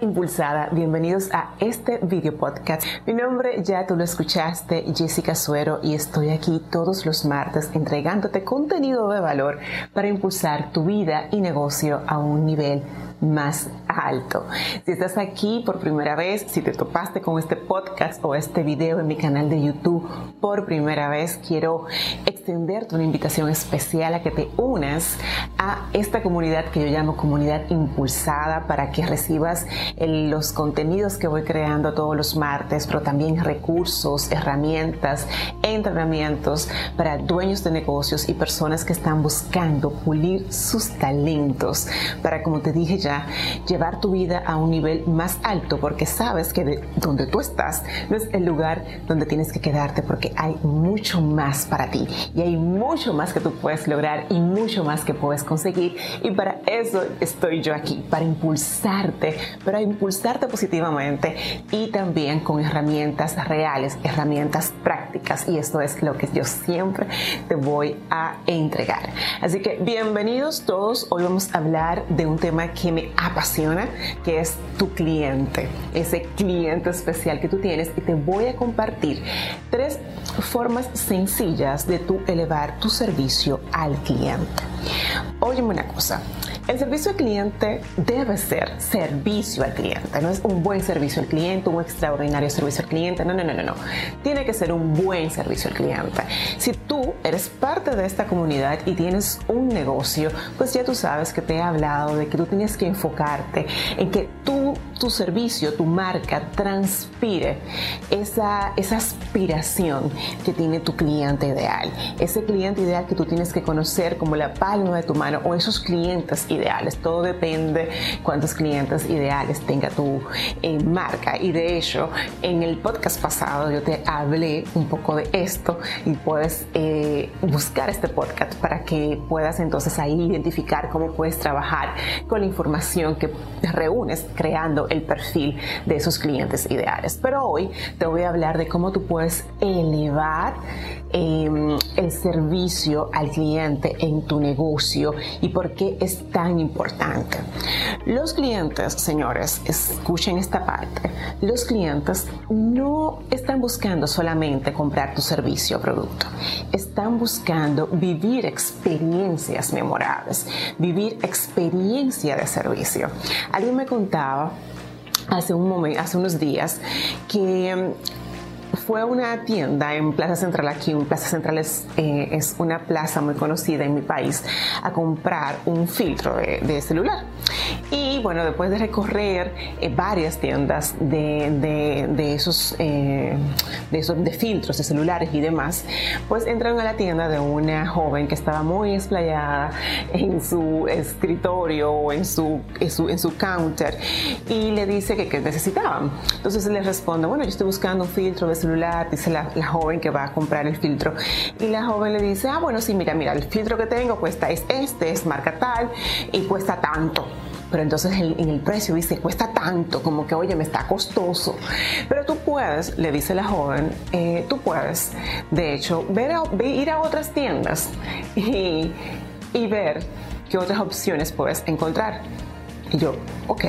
Impulsada, bienvenidos a este video podcast. Mi nombre ya tú lo escuchaste, Jessica Suero, y estoy aquí todos los martes entregándote contenido de valor para impulsar tu vida y negocio a un nivel más alto. Si estás aquí por primera vez, si te topaste con este podcast o este video en mi canal de YouTube por primera vez, quiero extenderte una invitación especial a que te unas a esta comunidad que yo llamo comunidad impulsada para que recibas los contenidos que voy creando todos los martes, pero también recursos, herramientas, entrenamientos para dueños de negocios y personas que están buscando pulir sus talentos para, como te dije ya, llevar tu vida a un nivel más alto porque sabes que donde tú estás no es el lugar donde tienes que quedarte porque hay mucho más para ti y hay mucho más que tú puedes lograr y mucho más que puedes conseguir. Y para eso estoy yo aquí, para impulsarte, para impulsarte positivamente y también con herramientas reales, herramientas prácticas. Y esto es lo que yo siempre te voy a entregar. Así que bienvenidos todos, hoy vamos a hablar de un tema que me apasiona, que es tu cliente, ese cliente especial que tú tienes y te voy a compartir tres formas sencillas de tú elevar tu servicio al cliente. Óyeme una cosa, el servicio al cliente debe ser servicio al cliente, no es un buen servicio al cliente, un extraordinario servicio al cliente, no, no, no, no, no. Tiene que ser un buen servicio al cliente. Si tú eres parte de esta comunidad y tienes un negocio, pues ya tú sabes que te he hablado de que tú tienes que enfocarte en que tú tu servicio, tu marca transpire esa, esa aspiración que tiene tu cliente ideal, ese cliente ideal que tú tienes que conocer como la palma de tu mano o esos clientes ideales. Todo depende cuántos clientes ideales tenga tu eh, marca. Y de hecho, en el podcast pasado yo te hablé un poco de esto y puedes eh, buscar este podcast para que puedas entonces ahí identificar cómo puedes trabajar con la información que reúnes creando el perfil de esos clientes ideales. Pero hoy te voy a hablar de cómo tú puedes elevar em, el servicio al cliente en tu negocio y por qué es tan importante. Los clientes, señores, escuchen esta parte, los clientes no están buscando solamente comprar tu servicio o producto, están buscando vivir experiencias memorables, vivir experiencia de servicio. Alguien me contaba hace, un momento, hace unos días que fue a una tienda en Plaza Central aquí, en Plaza Central es, eh, es, una plaza muy conocida en mi país, a comprar un filtro de, celular. Y bueno, después de recorrer eh, varias tiendas de, de, esos, eh, de esos de filtros de celulares y demás, pues entraron a la tienda de una joven que estaba muy explayada en su escritorio o en su, en su, en su counter y le dice que, que necesitaban. Entonces le responde, bueno, yo estoy buscando un filtro de celular, dice la, joven que va a comprar el filtro. Y la joven le dice, ah, bueno, sí, mira, mira, el filtro que tengo cuesta es este, es marca tal y cuesta tanto. Pero entonces en, el precio dice, cuesta tanto, como que, oye, me está costoso. Pero tú puedes, le dice la joven, eh, tú puedes, de hecho, ver ir a otras tiendas y, y ver qué otras opciones puedes encontrar. Y yo, ok,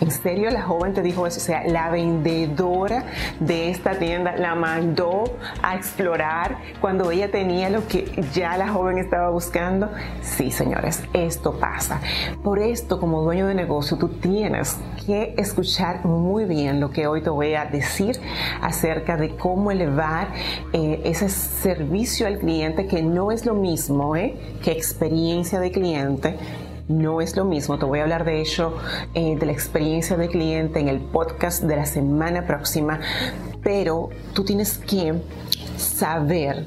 ¿En serio la joven te dijo eso? O sea, la vendedora de esta tienda la mandó a explorar cuando ella tenía lo que ya la joven estaba buscando. Sí, señores, esto pasa. Por esto, como dueño de negocio, tú tienes que escuchar muy bien lo que hoy te voy a decir acerca de cómo elevar eh, ese servicio al cliente que no es lo mismo ¿eh? que experiencia de cliente no es lo mismo. Te voy a hablar de hecho eh, de la experiencia del cliente en el podcast de la semana próxima, pero tú tienes que saber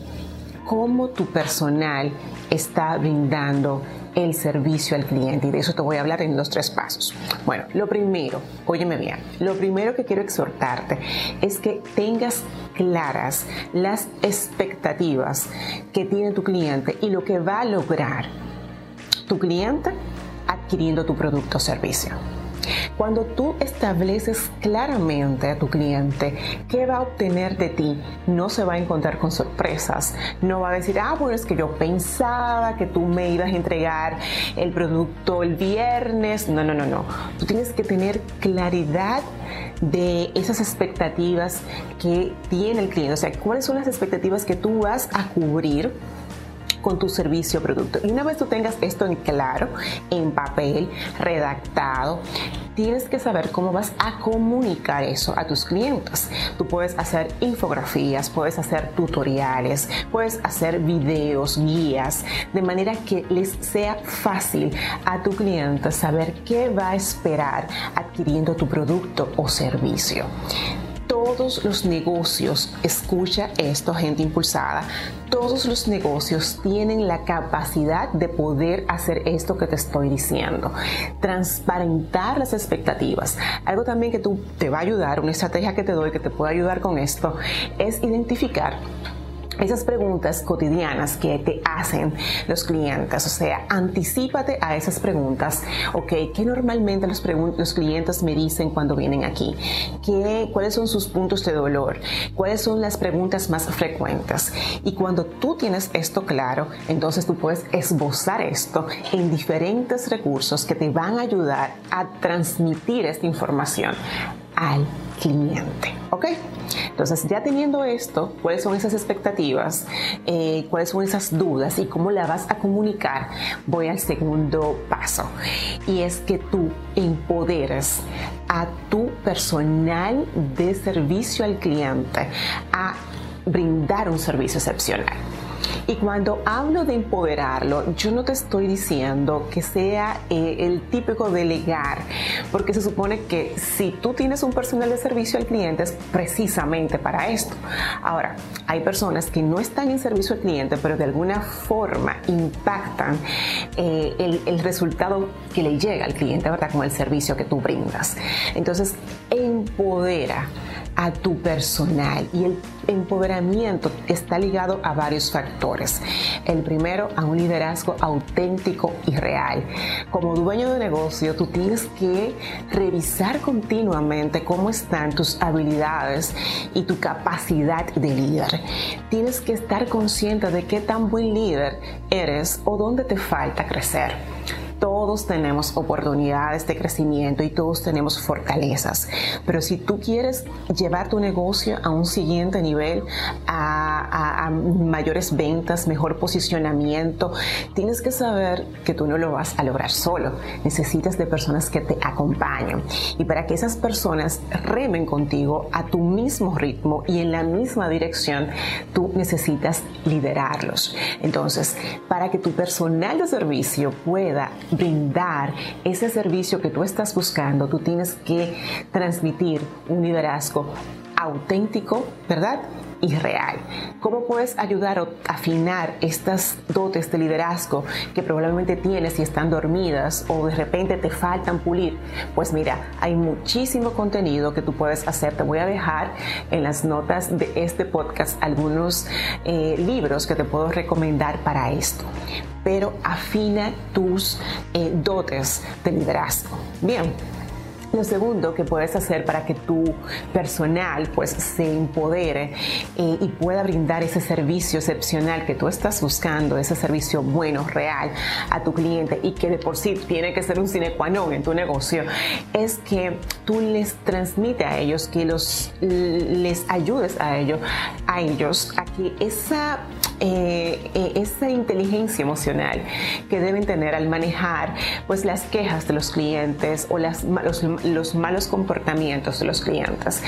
cómo tu personal está brindando el servicio al cliente y de eso te voy a hablar en los tres pasos. Bueno, lo primero, óyeme bien, lo primero que quiero exhortarte es que tengas claras las expectativas que tiene tu cliente y lo que va a lograr tu cliente adquiriendo tu producto o servicio. Cuando tú estableces claramente a tu cliente qué va a obtener de ti, no se va a encontrar con sorpresas. No va a decir, ah, bueno, es que yo pensaba que tú me ibas a entregar el producto el viernes. No, no, no, no. Tú tienes que tener claridad de esas expectativas que tiene el cliente. O sea, cuáles son las expectativas que tú vas a cubrir con tu servicio o producto. Y una vez tú tengas esto en claro, en papel, redactado, tienes que saber cómo vas a comunicar eso a tus clientes. Tú puedes hacer infografías, puedes hacer tutoriales, puedes hacer videos, guías, de manera que les sea fácil a tu cliente saber qué va a esperar adquiriendo tu producto o servicio todos los negocios, escucha esto gente impulsada, todos los negocios tienen la capacidad de poder hacer esto que te estoy diciendo, transparentar las expectativas. Algo también que tú te va a ayudar, una estrategia que te doy que te puede ayudar con esto, es identificar esas preguntas cotidianas que te hacen los clientes, o sea, anticipate a esas preguntas, ok, ¿qué normalmente los, clientes me dicen cuando vienen aquí? ¿Qué, ¿Cuáles son sus puntos de dolor? ¿Cuáles son las preguntas más frecuentes? Y cuando tú tienes esto claro, entonces tú puedes esbozar esto en diferentes recursos que te van a ayudar a transmitir esta información al cliente, ¿ok? Entonces, ya teniendo esto, cuáles son esas expectativas, eh, cuáles son esas dudas y cómo la vas a comunicar, voy al segundo paso. Y es que tú empoderes a tu personal de servicio al cliente a brindar un servicio excepcional. Y cuando hablo de empoderarlo, yo no te estoy diciendo que sea eh, el típico delegar, porque se supone que si tú tienes un personal de servicio al cliente es precisamente para esto. Ahora, hay personas que no están en servicio al cliente, pero de alguna forma impactan eh, el, el resultado que le llega al cliente, ¿verdad? Con el servicio que tú brindas. Entonces, empodera a tu personal y el empoderamiento está ligado a varios factores. El primero, a un liderazgo auténtico y real. Como dueño de negocio, tú tienes que revisar continuamente cómo están tus habilidades y tu capacidad de líder. Tienes que estar consciente de qué tan buen líder eres o dónde te falta crecer todos tenemos oportunidades de crecimiento y todos tenemos fortalezas. Pero si tú quieres llevar tu negocio a un siguiente nivel, a, mayores ventas, mejor posicionamiento, tienes que saber que tú no lo vas a lograr solo. Necesitas de personas que te acompañen. Y para que esas personas remen contigo a tu mismo ritmo y en la misma dirección, tú necesitas liderarlos. Entonces, para que tu personal de servicio pueda brindar ese servicio que tú estás buscando, tú tienes que transmitir un liderazgo auténtico, ¿verdad? y real. ¿Cómo puedes ayudar o afinar estas dotes de liderazgo que probablemente tienes y están dormidas o de repente te faltan pulir? Pues mira, hay muchísimo contenido que tú puedes hacer. Te voy a dejar en las notas de este podcast algunos eh, libros que te puedo recomendar para esto pero afina tus eh, dotes de liderazgo. Bien, lo segundo que puedes hacer para que tu personal pues se empodere eh, y pueda brindar ese servicio excepcional que tú estás buscando, ese servicio bueno, real a tu cliente y que de por sí tiene que ser un sine qua non en tu negocio, es que tú les transmite a ellos, que los les ayudes a ellos, a ellos a que esa eh, eh, esa inteligencia emocional que deben tener al manejar pues las quejas de los clientes o los, los malos comportamientos de los clientes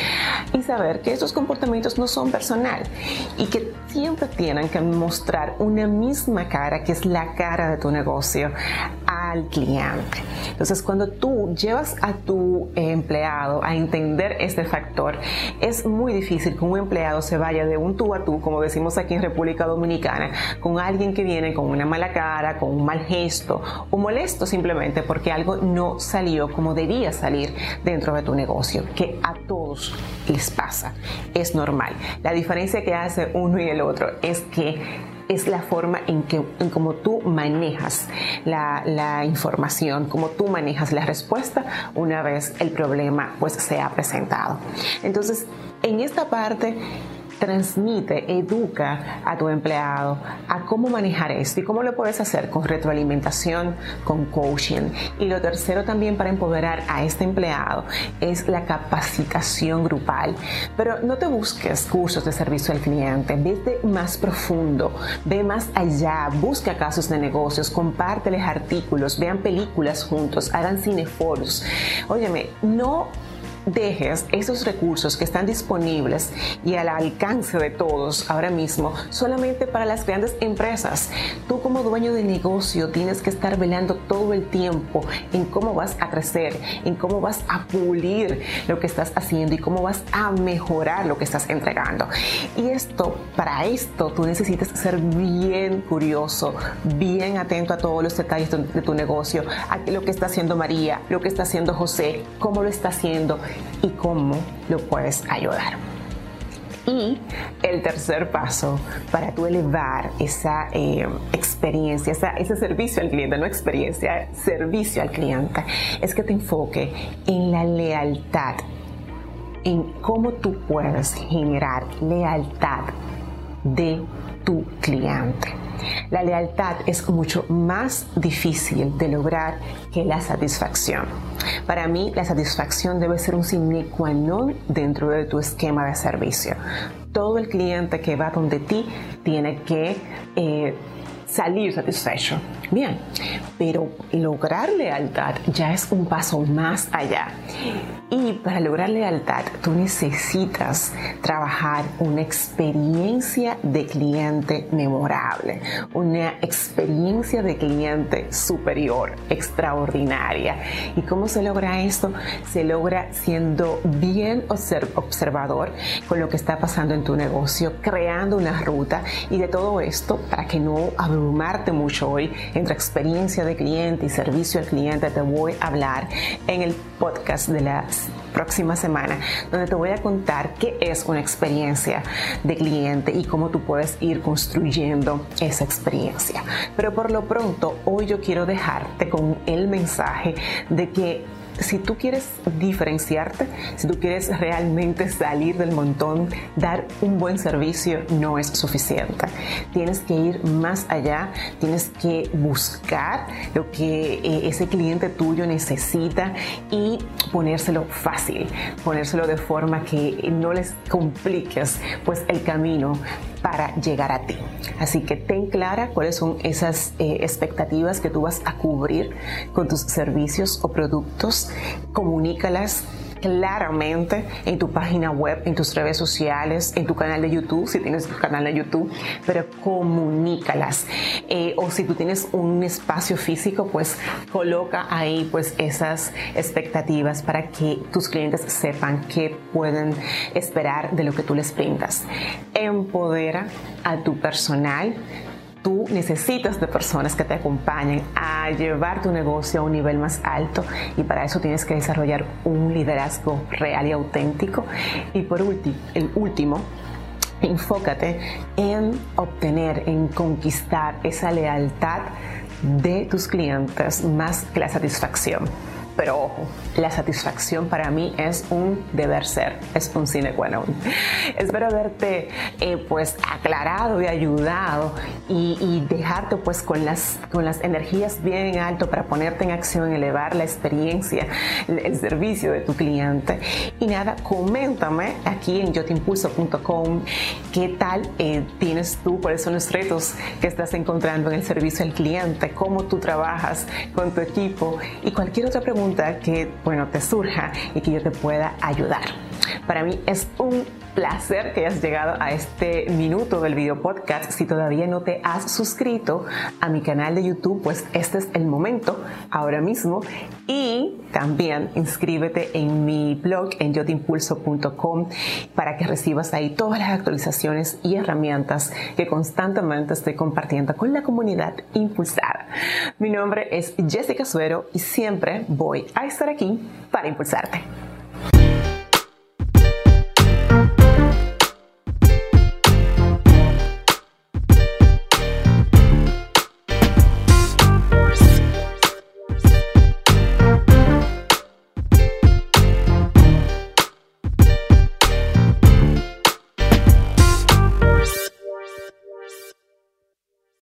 y saber que esos comportamientos no son personal y que siempre tienen que mostrar una misma cara que es la cara de tu negocio al cliente. Entonces, cuando tú llevas a tu empleado a entender este factor, es muy difícil que un empleado se vaya de un tú a tú, como decimos aquí en República Dominicana, con alguien que viene con una mala cara, con un mal gesto o molesto simplemente porque algo no salió como debía salir dentro de tu negocio, que a todos les pasa, es normal. La diferencia que hace uno y el otro es que es la forma en que en cómo tú manejas la, la, información, cómo tú manejas la respuesta una vez el problema pues se ha presentado. Entonces, en esta parte transmite, educa a tu empleado a cómo manejar esto y cómo lo puedes hacer con retroalimentación, con coaching. Y lo tercero también para empoderar a este empleado es la capacitación grupal. Pero no te busques cursos de servicio al cliente, vete más profundo, ve más allá, busca casos de negocios, compárteles artículos, vean películas juntos, hagan cineforos. Óyeme, no dejes esos recursos que están disponibles y al alcance de todos ahora mismo solamente para las grandes empresas. Tú como dueño de negocio tienes que estar velando todo el tiempo en cómo vas a crecer, en cómo vas a pulir lo que estás haciendo y cómo vas a mejorar lo que estás entregando. Y esto, para esto, tú necesitas ser bien curioso, bien atento a todos los detalles de tu negocio, a lo que está haciendo María, lo que está haciendo José, cómo lo está haciendo y cómo lo puedes ayudar. Y el tercer paso para tú elevar esa eh, experiencia, ese servicio al cliente, no experiencia, servicio al cliente, es que te enfoque en la lealtad, en cómo tú puedes generar lealtad de tu cliente. La lealtad es mucho más difícil de lograr que la satisfacción. Para mí, la satisfacción debe ser un sine qua non dentro de tu esquema de servicio. Todo el cliente que va donde ti tiene que eh, salir satisfecho. Bien, pero lograr lealtad ya es un paso más allá. Y para lograr lealtad, tú necesitas trabajar una experiencia de cliente memorable, una experiencia de cliente superior, extraordinaria. ¿Y cómo se logra esto? Se logra siendo bien observador con lo que está pasando en tu negocio, creando una ruta y de todo esto, para que no abrumarte mucho hoy entre experiencia de cliente y servicio al cliente, te voy a hablar en el podcast de la próxima semana, donde te voy a contar qué es una experiencia de cliente y cómo tú puedes ir construyendo esa experiencia. Pero por lo pronto, hoy yo quiero dejarte con el mensaje de que si tú quieres diferenciarte, si tú quieres realmente salir del montón, dar un buen servicio no es suficiente. Tienes que ir más allá, tienes que buscar lo que eh, ese cliente tuyo necesita y ponérselo fácil, ponérselo de forma que no les compliques pues el camino para llegar a ti. Así que ten clara cuáles son esas eh, expectativas que tú vas a cubrir con tus servicios o productos, comunícalas claramente en tu página web, en tus redes sociales, en tu canal de YouTube, si tienes un canal de YouTube, pero comunícalas. Eh, o si tú tienes un espacio físico, pues coloca ahí pues esas expectativas para que tus clientes sepan qué pueden esperar de lo que tú les brindas. Empodera a tu personal tú necesitas de personas que te acompañen a llevar tu negocio a un nivel más alto y para eso tienes que desarrollar un liderazgo real y auténtico. Y por último, el último, enfócate en obtener, en conquistar esa lealtad de tus clientes más que la satisfacción. Pero ojo, la satisfacción para mí es un deber ser, es un sine qua non. Espero haberte eh, pues aclarado y ayudado y, dejarte pues con las, con las energías bien en alto para ponerte en acción, elevar la experiencia, el, servicio de tu cliente. Y nada, coméntame aquí en yotimpulso.com qué tal eh, tienes tú, cuáles son los retos que estás encontrando en el servicio al cliente, cómo tú trabajas con tu equipo y cualquier otra que bueno, te surja y que yo te pueda ayudar. Para mí es un placer que hayas llegado a este minuto del video podcast. Si todavía no te has suscrito a mi canal de YouTube, pues este es el momento ahora mismo. Y también inscríbete en mi blog en yotimpulso.com para que recibas ahí todas las actualizaciones y herramientas que constantemente estoy compartiendo con la comunidad impulsada. Mi nombre es Jessica Suero y siempre voy a estar aquí para impulsarte.